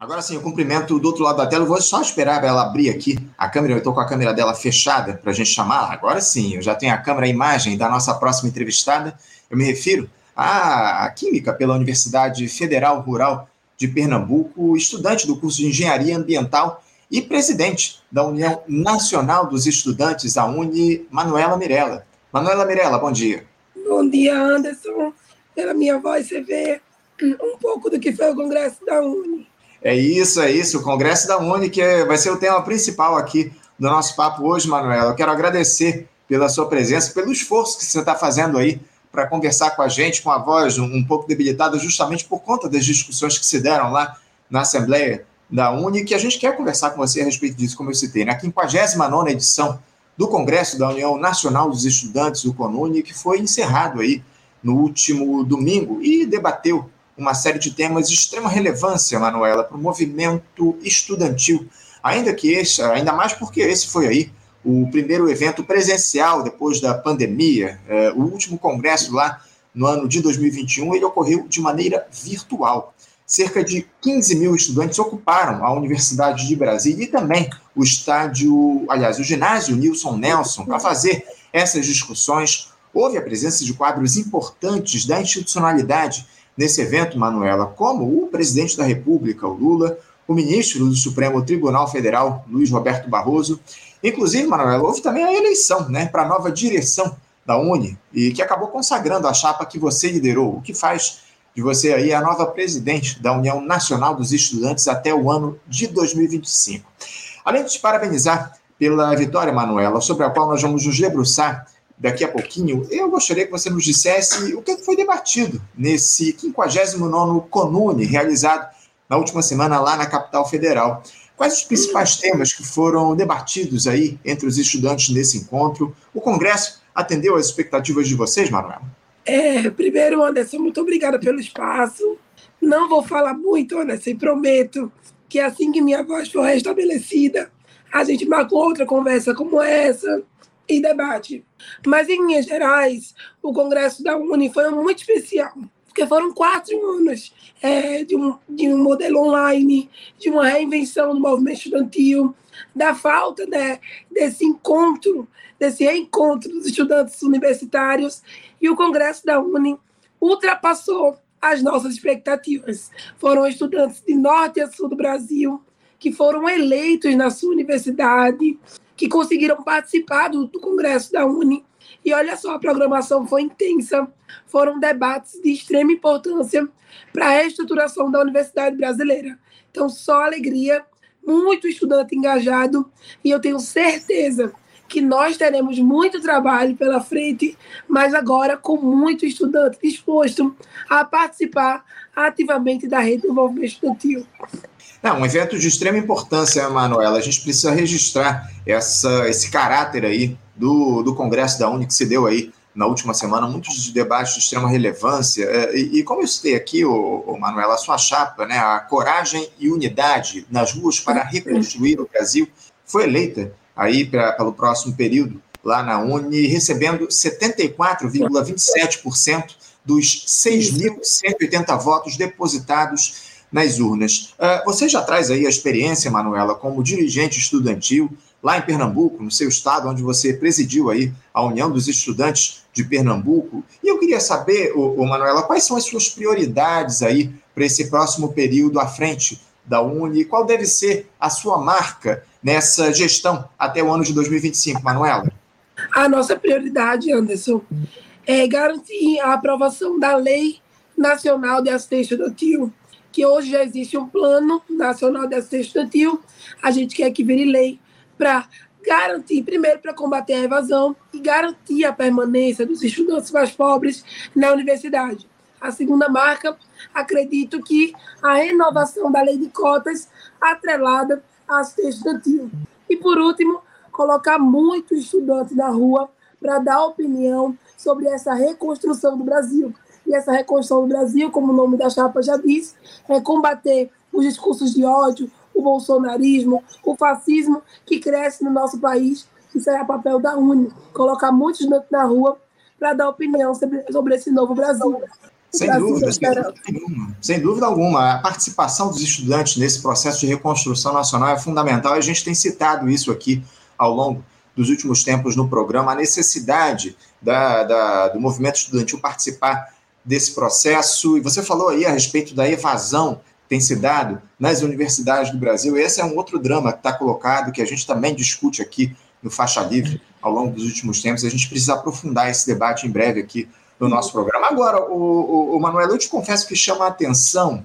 Agora sim, eu cumprimento do outro lado da tela. Eu vou só esperar ela abrir aqui a câmera. Eu estou com a câmera dela fechada para a gente chamar. Agora sim, eu já tenho a câmera a imagem da nossa próxima entrevistada. Eu me refiro à Química pela Universidade Federal Rural de Pernambuco, estudante do curso de Engenharia Ambiental e presidente da União Nacional dos Estudantes, a Uni, Manuela Mirella. Manuela Mirella, bom dia. Bom dia, Anderson. Pela minha voz, você vê um pouco do que foi o Congresso da Uni. É isso, é isso. O Congresso da Uni, que é, vai ser o tema principal aqui do nosso papo hoje, Manuela. Eu quero agradecer pela sua presença, pelo esforço que você está fazendo aí para conversar com a gente, com a voz um, pouco debilitada, justamente por conta das discussões que se deram lá na Assembleia da Uni, que a gente quer conversar com você a respeito disso, como eu citei, na 59 edição do Congresso da União Nacional dos Estudantes, o CONUNE, que foi encerrado aí no último domingo e debateu uma série de temas de extrema relevância, Manuela, para o movimento estudantil. Ainda que esse, ainda mais porque esse foi aí o primeiro evento presencial depois da pandemia, é, o último congresso lá no ano de 2021, ele ocorreu de maneira virtual. Cerca de 15 mil estudantes ocuparam a Universidade de Brasília e também o estádio, aliás, o ginásio Nilson Nelson, para fazer essas discussões. Houve a presença de quadros importantes da institucionalidade nesse evento, Manuela, como o presidente da República, o Lula, o ministro do Supremo Tribunal Federal, Luiz Roberto Barroso. Inclusive, Manuela, houve também a eleição né, para a nova direção da Uni, e que acabou consagrando a chapa que você liderou, o que faz de você aí a nova presidente da União Nacional dos Estudantes até o ano de 2025. Além de te parabenizar pela vitória, Manuela, sobre a qual nós vamos nos debruçar daqui a pouquinho, eu gostaria que você nos dissesse o que foi debatido nesse 59º CONUNE, realizado na última semana lá na capital federal. Quais os principais temas que foram debatidos aí entre os estudantes nesse encontro? O Congresso atendeu às expectativas de vocês, Manuel? É, primeiro, Anderson, muito obrigada pelo espaço. Não vou falar muito, Anderson, prometo que assim que minha voz for restabelecida, a gente marcou outra conversa como essa e debate. Mas, em linhas gerais, o Congresso da Uni foi muito especial, porque foram quatro anos é, de, um, de um modelo online, de uma reinvenção do movimento estudantil, da falta né, desse encontro, desse reencontro dos estudantes universitários, e o Congresso da Uni ultrapassou as nossas expectativas. Foram estudantes de norte a sul do Brasil que foram eleitos na sua universidade, que conseguiram participar do, do Congresso da Uni. E olha só, a programação foi intensa, foram debates de extrema importância para a reestruturação da Universidade Brasileira. Então, só alegria, muito estudante engajado, e eu tenho certeza que nós teremos muito trabalho pela frente, mas agora com muito estudante disposto a participar ativamente da rede do movimento estudantil. É um evento de extrema importância, Manuela. A gente precisa registrar essa, esse caráter aí do, do Congresso da Uni que se deu aí na última semana, muitos debates de extrema relevância. É, e, e como eu citei aqui, o, o Manuela, a sua chapa, né, a coragem e unidade nas ruas para reconstruir o Brasil, foi eleita aí pra, pelo próximo período lá na Uni, recebendo 74,27% dos 6.180 votos depositados nas urnas. Uh, você já traz aí a experiência, Manuela, como dirigente estudantil lá em Pernambuco, no seu estado, onde você presidiu aí a União dos Estudantes de Pernambuco. E eu queria saber, Manuela, quais são as suas prioridades aí para esse próximo período à frente da Uni? Qual deve ser a sua marca nessa gestão até o ano de 2025, Manuela? A nossa prioridade, Anderson, é garantir a aprovação da Lei Nacional de Assistência Estudantil que hoje já existe um plano nacional de assistência estudantil, a gente quer que vire lei para garantir, primeiro, para combater a evasão e garantir a permanência dos estudantes mais pobres na universidade. A segunda marca, acredito que a renovação da lei de cotas atrelada à assistência estudantil. E, por último, colocar muito estudante na rua para dar opinião sobre essa reconstrução do Brasil e essa reconstrução do Brasil, como o nome da chapa já diz, é combater os discursos de ódio, o bolsonarismo, o fascismo que cresce no nosso país. Isso é o papel da UNE, colocar muitos estudantes na rua para dar opinião sobre, sobre esse novo Brasil. Sem dúvida, sem dúvida, alguma, sem dúvida alguma. A participação dos estudantes nesse processo de reconstrução nacional é fundamental. A gente tem citado isso aqui ao longo dos últimos tempos no programa, a necessidade da, da, do movimento estudantil participar desse processo. E você falou aí a respeito da evasão que tem se dado nas universidades do Brasil. Esse é um outro drama que está colocado, que a gente também discute aqui no Faixa Livre ao longo dos últimos tempos. A gente precisa aprofundar esse debate em breve aqui no nosso programa. Agora, o, o, o Manuel, eu te confesso que chama a atenção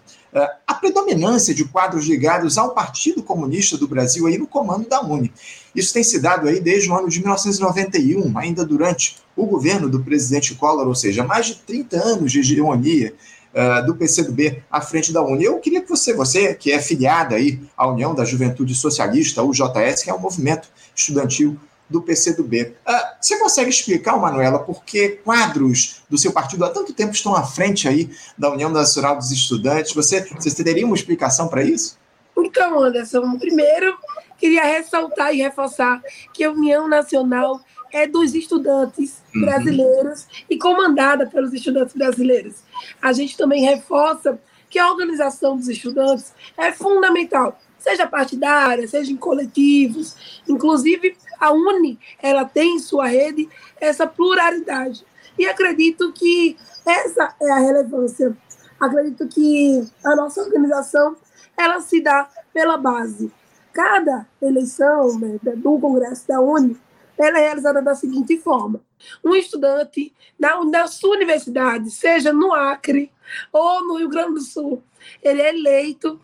a predominância de quadros ligados ao Partido Comunista do Brasil aí no comando da Uni. Isso tem se dado aí desde o ano de 1991, ainda durante o governo do presidente Collor, ou seja, mais de 30 anos de hegemonia uh, do PCdoB à frente da Uni. Eu queria que você, você que é filiada aí à União da Juventude Socialista, o JS, que é um movimento estudantil do PCdoB. Uh, ah, você consegue explicar, Manuela, por que quadros do seu partido há tanto tempo estão à frente aí da União Nacional dos Estudantes? Você, você teria uma explicação para isso? Então, Anderson, primeiro queria ressaltar e reforçar que a União Nacional é dos estudantes uhum. brasileiros e comandada pelos estudantes brasileiros. A gente também reforça que a organização dos estudantes é fundamental, seja partidária, seja em coletivos, inclusive a Uni, ela tem em sua rede essa pluralidade. E acredito que essa é a relevância. Acredito que a nossa organização ela se dá pela base. Cada eleição né, do Congresso da Uni ela é realizada da seguinte forma: um estudante na, na sua universidade, seja no Acre ou no Rio Grande do Sul, ele é eleito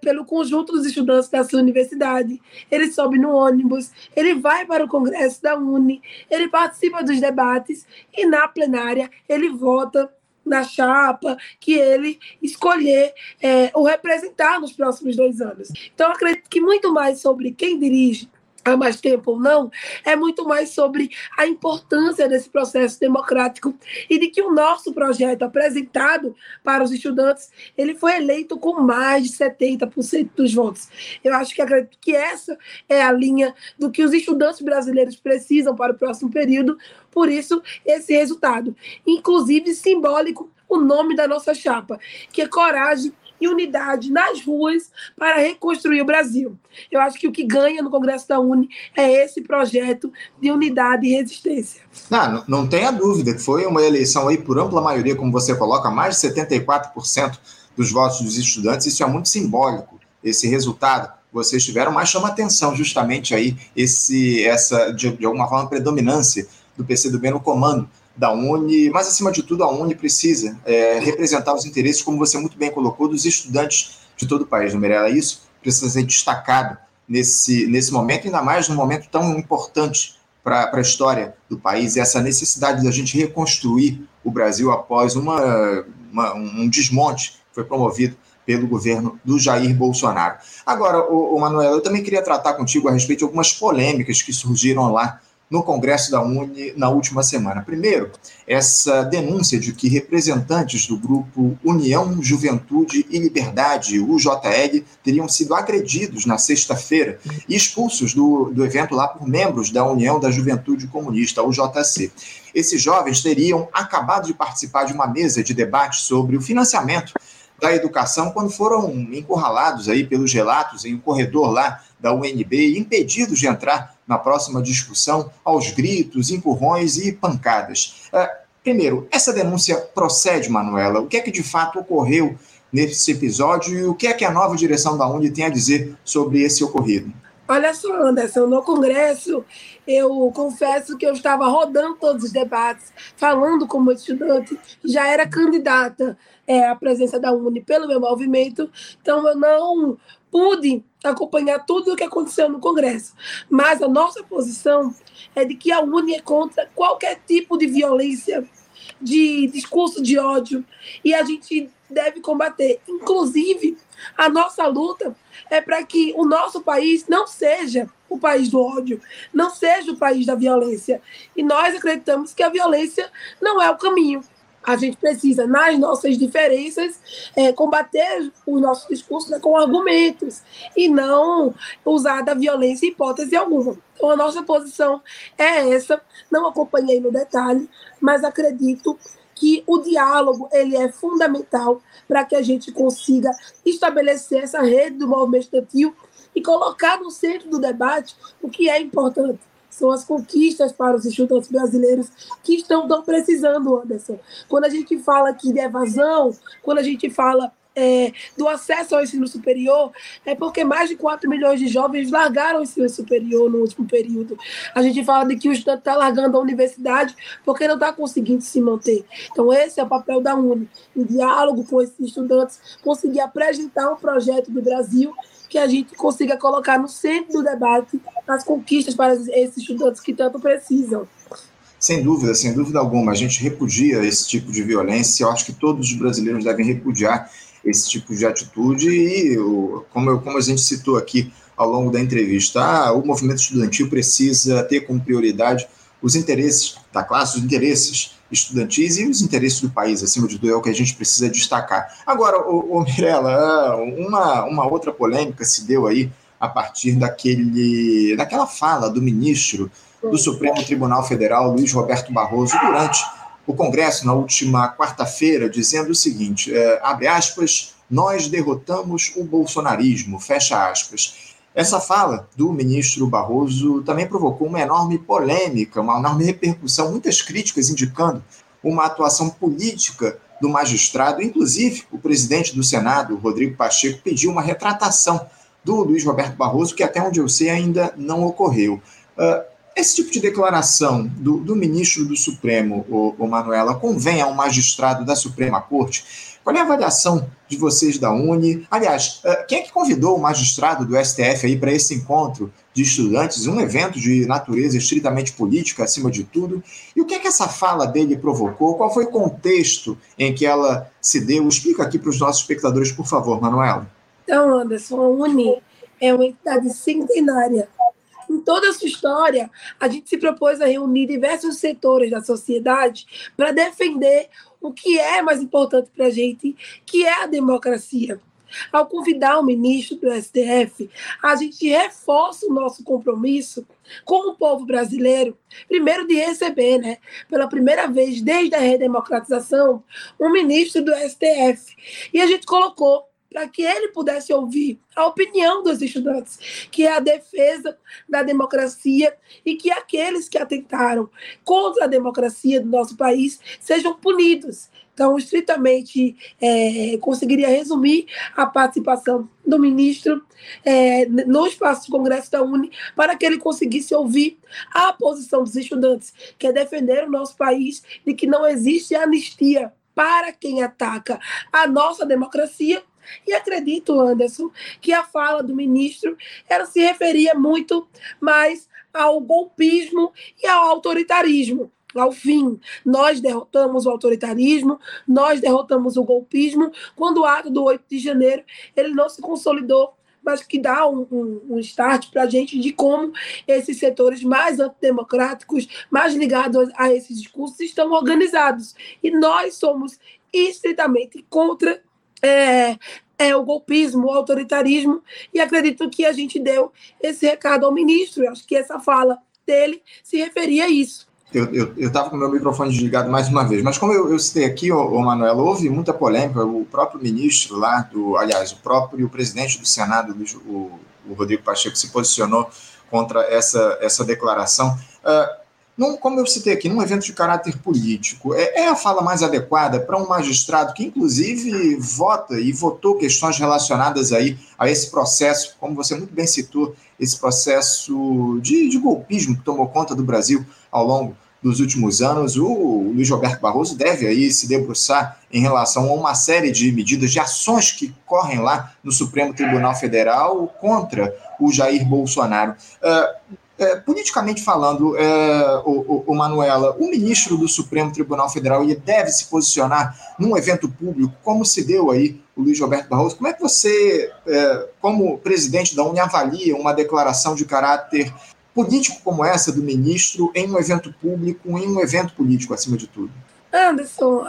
pelo conjunto dos estudantes da sua universidade. Ele sobe no ônibus, ele vai para o congresso da Uni, ele participa dos debates e na plenária ele vota na chapa que ele escolher é, o representar nos próximos dois anos. Então, acredito que muito mais sobre quem dirige há mais tempo ou não, é muito mais sobre a importância desse processo democrático e de que o nosso projeto apresentado para os estudantes, ele foi eleito com mais de 70% dos votos. Eu acho que acredito que essa é a linha do que os estudantes brasileiros precisam para o próximo período, por isso esse resultado, inclusive simbólico, o nome da nossa chapa, que é Coragem e unidade nas ruas para reconstruir o Brasil. Eu acho que o que ganha no Congresso da Uni é esse projeto de unidade e resistência. Não, não tenha dúvida que foi uma eleição aí por ampla maioria, como você coloca, mais de 74% dos votos dos estudantes. Isso é muito simbólico, esse resultado vocês tiveram, mas chama atenção justamente aí esse, essa, de, de alguma forma, predominância do PCdoB no comando da Uni, mas acima de tudo a Uni precisa é, representar os interesses, como você muito bem colocou, dos estudantes de todo o país, não Mirella? Isso precisa ser destacado nesse, nesse momento, ainda mais num momento tão importante para a história do país, essa necessidade da gente reconstruir o Brasil após uma, uma, um desmonte que foi promovido pelo governo do Jair Bolsonaro. Agora, o, o Manuel, eu também queria tratar contigo a respeito de algumas polêmicas que surgiram lá no Congresso da Uni na última semana. Primeiro, essa denúncia de que representantes do grupo União, Juventude e Liberdade, UJL, teriam sido agredidos na sexta-feira e expulsos do, do evento lá por membros da União da Juventude Comunista, UJC. Esses jovens teriam acabado de participar de uma mesa de debate sobre o financiamento da educação quando foram encurralados aí pelos relatos em um corredor lá da UNB impedidos de entrar na próxima discussão aos gritos, empurrões e pancadas. Uh, primeiro, essa denúncia procede, Manuela? O que é que de fato ocorreu nesse episódio e o que é que a nova direção da UNE tem a dizer sobre esse ocorrido? Olha só, Anderson, no Congresso, eu confesso que eu estava rodando todos os debates, falando como estudante, já era candidata é, à presença da UNE pelo meu movimento, então eu não pude acompanhar tudo o que aconteceu no Congresso. Mas a nossa posição é de que a UNE é contra qualquer tipo de violência, de discurso de ódio, e a gente deve combater. Inclusive, a nossa luta é para que o nosso país não seja o país do ódio, não seja o país da violência. E nós acreditamos que a violência não é o caminho. A gente precisa, nas nossas diferenças, é, combater o nosso discurso né, com argumentos e não usar da violência em hipótese alguma. Então, a nossa posição é essa. Não acompanhei no detalhe, mas acredito que o diálogo ele é fundamental para que a gente consiga estabelecer essa rede do movimento estudantil e colocar no centro do debate o que é importante. São as conquistas para os estudantes brasileiros que estão tão precisando, Anderson. Quando a gente fala aqui de evasão, quando a gente fala é, do acesso ao ensino superior é porque mais de 4 milhões de jovens largaram o ensino superior no último período. A gente fala de que o estudante está largando a universidade porque não está conseguindo se manter. Então, esse é o papel da UNE, em diálogo com esses estudantes, conseguir apresentar um projeto do Brasil que a gente consiga colocar no centro do debate as conquistas para esses estudantes que tanto precisam. Sem dúvida, sem dúvida alguma. A gente repudia esse tipo de violência. Eu acho que todos os brasileiros devem repudiar esse tipo de atitude e, como, eu, como a gente citou aqui ao longo da entrevista, ah, o movimento estudantil precisa ter como prioridade os interesses da classe, os interesses estudantis e os interesses do país, acima de tudo, é o que a gente precisa destacar. Agora, o, o Mirella, uma, uma outra polêmica se deu aí a partir daquele, daquela fala do ministro do Supremo Tribunal Federal, Luiz Roberto Barroso, durante o Congresso na última quarta-feira, dizendo o seguinte: é, abre aspas, nós derrotamos o bolsonarismo, fecha aspas. Essa fala do ministro Barroso também provocou uma enorme polêmica, uma enorme repercussão, muitas críticas indicando uma atuação política do magistrado. Inclusive, o presidente do Senado, Rodrigo Pacheco, pediu uma retratação do Luiz Roberto Barroso, que até onde eu sei ainda não ocorreu. Uh, esse tipo de declaração do, do ministro do Supremo, o, o Manuela, convém a um magistrado da Suprema Corte? Qual é a avaliação de vocês da Uni? Aliás, eh, quem é que convidou o magistrado do STF aí para esse encontro de estudantes, um evento de natureza estritamente política, acima de tudo? E o que é que essa fala dele provocou? Qual foi o contexto em que ela se deu? Explica aqui para os nossos espectadores, por favor, Manuela. Então, Anderson, a Uni é uma entidade centenária em toda a sua história, a gente se propôs a reunir diversos setores da sociedade para defender o que é mais importante para a gente, que é a democracia. Ao convidar o ministro do STF, a gente reforça o nosso compromisso com o povo brasileiro, primeiro de receber, né, pela primeira vez desde a redemocratização, um ministro do STF. E a gente colocou para que ele pudesse ouvir a opinião dos estudantes, que é a defesa da democracia e que aqueles que atentaram contra a democracia do nosso país sejam punidos. Então, estritamente, é, conseguiria resumir a participação do ministro é, no espaço do Congresso da Uni para que ele conseguisse ouvir a posição dos estudantes, que é defender o nosso país de que não existe anistia para quem ataca a nossa democracia e acredito, Anderson, que a fala do ministro ela se referia muito mais ao golpismo e ao autoritarismo. Ao fim, nós derrotamos o autoritarismo, nós derrotamos o golpismo, quando o ato do 8 de janeiro ele não se consolidou mas que dá um, um, um start para a gente de como esses setores mais antidemocráticos, mais ligados a esses discursos, estão organizados. E nós somos estritamente contra é, é o golpismo, o autoritarismo, e acredito que a gente deu esse recado ao ministro. Eu acho que essa fala dele se referia a isso. Eu estava com meu microfone desligado mais uma vez, mas como eu, eu citei aqui, o, o Manuel, houve muita polêmica, o próprio ministro lá, do, aliás, o próprio presidente do Senado, o, o Rodrigo Pacheco, se posicionou contra essa, essa declaração. Uh, num, como eu citei aqui, num evento de caráter político, é, é a fala mais adequada para um magistrado que, inclusive, vota e votou questões relacionadas aí a esse processo, como você muito bem citou, esse processo de, de golpismo que tomou conta do Brasil ao longo dos últimos anos, o Luiz Roberto Barroso deve aí se debruçar em relação a uma série de medidas, de ações que correm lá no Supremo Tribunal Federal contra o Jair Bolsonaro. Uh, é, politicamente falando, é, o, o, o, Manuela, o ministro do Supremo Tribunal Federal ele deve se posicionar num evento público, como se deu aí o Luiz Roberto Barroso. Como é que você, é, como presidente da Uni, avalia uma declaração de caráter político como essa do ministro em um evento público, em um evento político, acima de tudo? Anderson,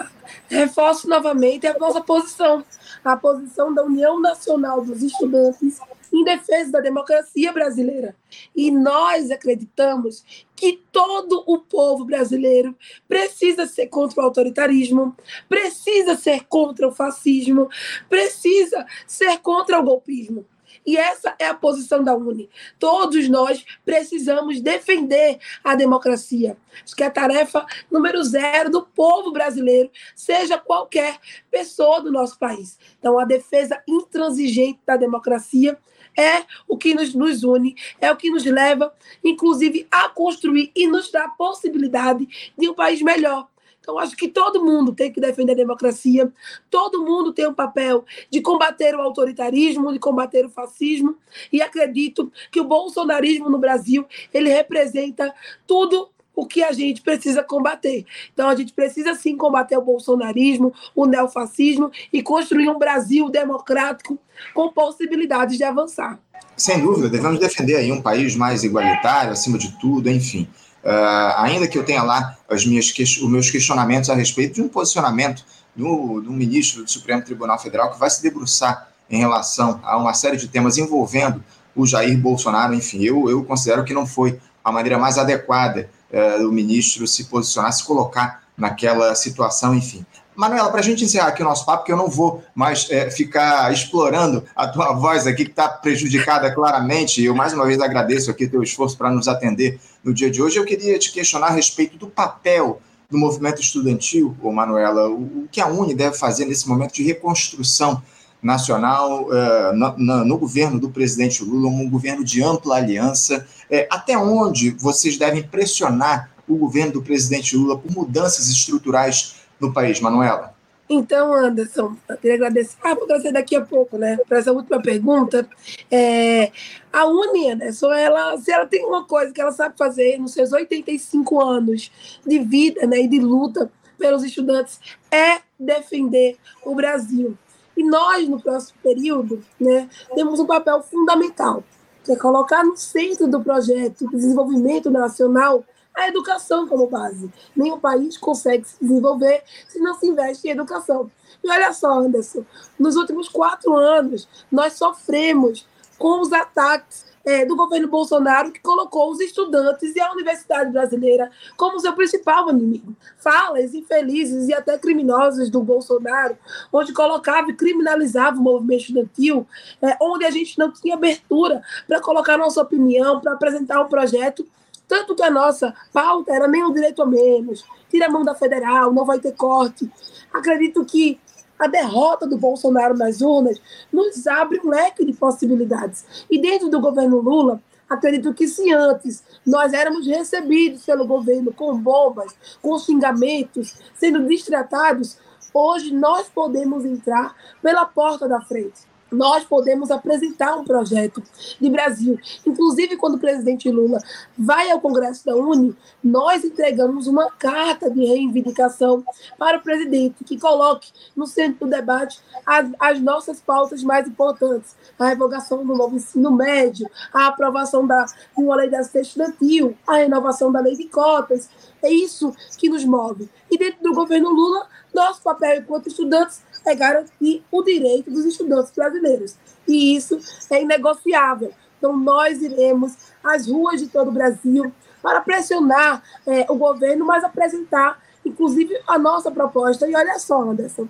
reforço novamente a nossa posição, a posição da União Nacional dos Estudantes em defesa da democracia brasileira. E nós acreditamos que todo o povo brasileiro precisa ser contra o autoritarismo, precisa ser contra o fascismo, precisa ser contra o golpismo. E essa é a posição da UNE. Todos nós precisamos defender a democracia. Acho que a tarefa número zero do povo brasileiro, seja qualquer pessoa do nosso país. Então, a defesa intransigente da democracia é o que nos, nos une, é o que nos leva, inclusive, a construir e nos dá a possibilidade de um país melhor. Então, acho que todo mundo tem que defender a democracia, todo mundo tem um papel de combater o autoritarismo, de combater o fascismo, e acredito que o bolsonarismo no Brasil, ele representa tudo o que a gente precisa combater. Então, a gente precisa sim combater o bolsonarismo, o neofascismo e construir um Brasil democrático com possibilidades de avançar. Sem dúvida, devemos defender aí um país mais igualitário, acima de tudo, enfim. Uh, ainda que eu tenha lá as minhas, os meus questionamentos a respeito de um posicionamento do, do ministro do Supremo Tribunal Federal que vai se debruçar em relação a uma série de temas envolvendo o Jair Bolsonaro, enfim, eu, eu considero que não foi a maneira mais adequada uh, do ministro se posicionar, se colocar naquela situação, enfim. Manuela, para a gente encerrar aqui o nosso papo, que eu não vou mais é, ficar explorando a tua voz aqui, que está prejudicada claramente, eu mais uma vez agradeço aqui o teu esforço para nos atender no dia de hoje. Eu queria te questionar a respeito do papel do movimento estudantil, ô Manuela, o, o que a Uni deve fazer nesse momento de reconstrução nacional uh, no, no, no, governo do presidente Lula, um governo de ampla aliança. É, até onde vocês devem pressionar o governo do presidente Lula por mudanças estruturais no país, Manuela? Então, Anderson, eu queria agradecer. Ah, vou agradecer daqui a pouco, né? Para essa última pergunta. É, a Uni, Anderson, ela, se ela tem uma coisa que ela sabe fazer nos seus 85 anos de vida né, e de luta pelos estudantes, é defender o Brasil. E nós, no próximo período, né, temos um papel fundamental, que é colocar no centro do projeto de desenvolvimento nacional a educação como base. Nenhum país consegue se desenvolver se não se investe em educação. E olha só, Anderson, nos últimos quatro anos, nós sofremos com os ataques é, do governo Bolsonaro, que colocou os estudantes e a universidade brasileira como seu principal inimigo. Falas infelizes e até criminosas do Bolsonaro, onde colocava e criminalizava o movimento estudantil, é, onde a gente não tinha abertura para colocar nossa opinião, para apresentar um projeto tanto que a nossa pauta era nem o direito a menos, tira a mão da federal, não vai ter corte. Acredito que a derrota do Bolsonaro nas urnas nos abre um leque de possibilidades. E dentro do governo Lula, acredito que se antes nós éramos recebidos pelo governo com bombas, com xingamentos, sendo distratados, hoje nós podemos entrar pela porta da frente nós podemos apresentar um projeto de Brasil. Inclusive, quando o presidente Lula vai ao Congresso da Uni, nós entregamos uma carta de reivindicação para o presidente, que coloque no centro do debate as, as nossas pautas mais importantes: a revogação do novo ensino médio, a aprovação da, de uma lei da assistência estudantil, a renovação da lei de cotas. É isso que nos move. E dentro do governo Lula, nosso papel enquanto estudantes é garantir o direito dos estudantes brasileiros. E isso é inegociável. Então, nós iremos às ruas de todo o Brasil para pressionar é, o governo, mas apresentar, inclusive, a nossa proposta. E olha só, Anderson,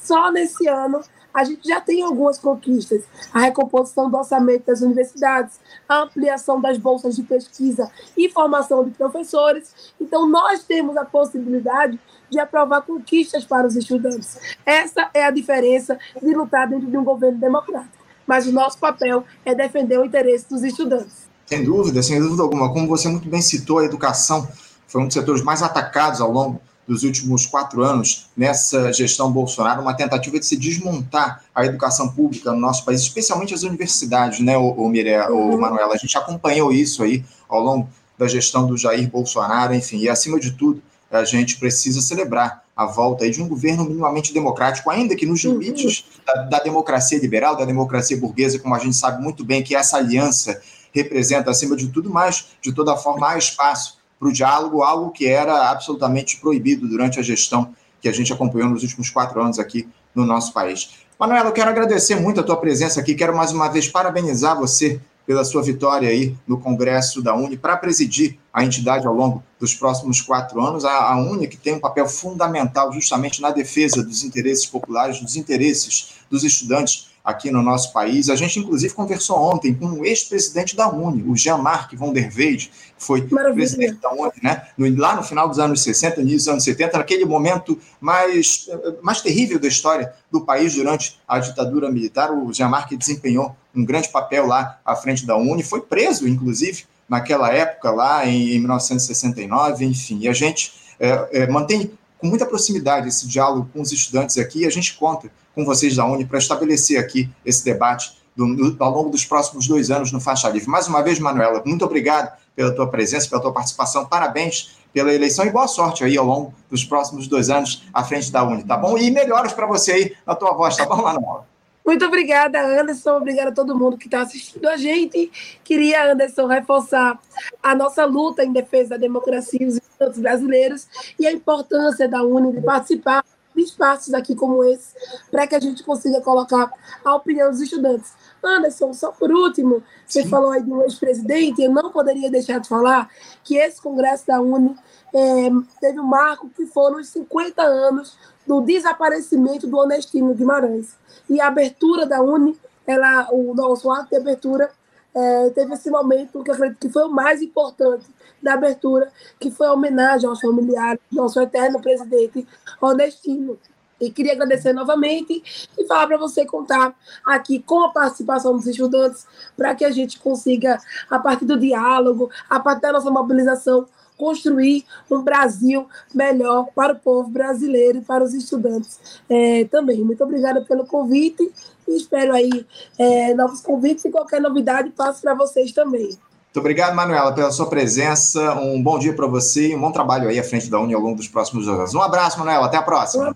só nesse ano a gente já tem algumas conquistas. A recomposição do orçamento das universidades, a ampliação das bolsas de pesquisa e formação de professores. Então, nós temos a possibilidade de aprovar conquistas para os estudantes. Essa é a diferença de lutar dentro de um governo democrático. Mas o nosso papel é defender o interesse dos estudantes. Sem dúvida, sem dúvida alguma. Como você muito bem citou, a educação foi um dos setores mais atacados ao longo dos últimos quatro anos nessa gestão Bolsonaro, uma tentativa de se desmontar a educação pública no nosso país, especialmente as universidades, né, o, o, Mire, o Manuela? A gente acompanhou isso aí ao longo da gestão do Jair Bolsonaro, enfim, e acima de tudo, a gente precisa celebrar a volta aí de um governo minimamente democrático, ainda que nos uhum. limites da, da democracia liberal, da democracia burguesa, como a gente sabe muito bem que essa aliança representa, acima de tudo, mas de toda forma há espaço para o diálogo, algo que era absolutamente proibido durante a gestão que a gente acompanhou nos últimos quatro anos aqui no nosso país. Manuela, eu quero agradecer muito a tua presença aqui, quero mais uma vez parabenizar você pela sua vitória aí no Congresso da Uni para presidir a entidade ao longo dos próximos quatro anos. A, a Uni que tem um papel fundamental justamente na defesa dos interesses populares, dos interesses dos estudantes aqui no nosso país. A gente, inclusive, conversou ontem com o ex-presidente da Uni, o Jean-Marc von der Weyde, que foi Maravilha. presidente da Uni, né? No, lá no final dos anos 60, início dos anos 70, naquele momento mais, mais terrível da história do país durante a ditadura militar. O Jean-Marc desempenhou um grande papel lá à frente da Uni, foi preso, inclusive, naquela época, lá em, em 1969, enfim. E a gente é, é, mantém com muita proximidade esse diálogo com os estudantes aqui e a gente conta com vocês da Uni para estabelecer aqui esse debate do, do, ao longo dos próximos dois anos no Faixa Livre. Mais uma vez, Manuela, muito obrigado pela tua presença, pela tua participação, parabéns pela eleição e boa sorte aí ao longo dos próximos dois anos à frente da Uni, tá bom? E melhoras para você aí na tua voz, tá bom, Manuela? Muito obrigada, Anderson. Obrigada a todo mundo que está assistindo a gente. Queria, Anderson, reforçar a nossa luta em defesa da democracia e os estudantes brasileiros e a importância da Uni de participar espaços aqui como esse, para que a gente consiga colocar a opinião dos estudantes. Anderson, só por último, você Sim. falou aí do ex-presidente, eu não poderia deixar de falar que esse congresso da Uni é, teve um marco que foram os 50 anos do desaparecimento do Onestino Guimarães. E a abertura da Uni, ela, o nosso ato de abertura, é, teve esse momento que eu acredito que foi o mais importante da abertura, que foi a homenagem aos familiares nosso eterno presidente Onestino. E queria agradecer novamente e falar para você contar aqui com a participação dos estudantes para que a gente consiga, a partir do diálogo, a partir da nossa mobilização, construir um Brasil melhor para o povo brasileiro e para os estudantes é, também. Muito obrigada pelo convite e espero aí é, novos convites e qualquer novidade passo para vocês também. Muito obrigado, Manuela, pela sua presença. Um bom dia para você e um bom trabalho aí à frente da Uni ao longo dos próximos anos. Um abraço, Manuela. Até a próxima. Um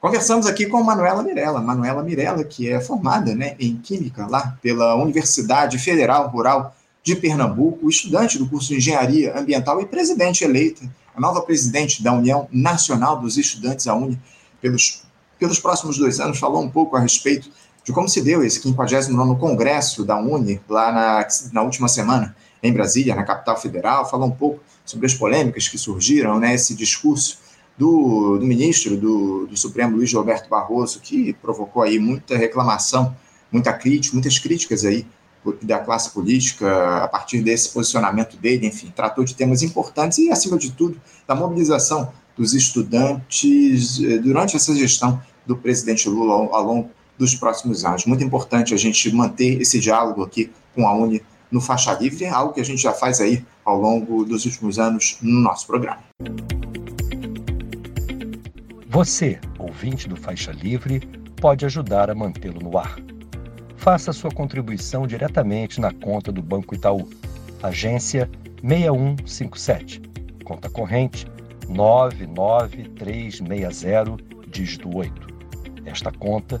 Conversamos aqui com Manuela Mirella. Manuela Mirella, que é formada né, em Química lá pela Universidade Federal Rural de Pernambuco, estudante do curso de Engenharia Ambiental e presidente eleita, a nova presidente da União Nacional dos Estudantes, a UNE, pelos, pelos próximos dois anos, falou um pouco a respeito de como se deu esse 59º Congresso da UNE, lá na, na última semana, em Brasília, na capital federal, falou um pouco sobre as polêmicas que surgiram, né, esse discurso do, do ministro do, do, Supremo, Luiz Roberto Barroso, que provocou aí muita reclamação, muita crítica, muitas críticas aí da classe política a partir desse posicionamento dele, enfim, tratou de temas importantes e, acima de tudo, da mobilização dos estudantes eh, durante essa gestão do presidente Lula ao longo dos próximos anos. Muito importante a gente manter esse diálogo aqui com a Uni no Faixa Livre, é algo que a gente já faz aí ao longo dos últimos anos no nosso programa. Você, ouvinte do Faixa Livre, pode ajudar a mantê-lo no ar. Faça sua contribuição diretamente na conta do Banco Itaú, agência 6157, conta corrente 99360, dígito 8. Esta conta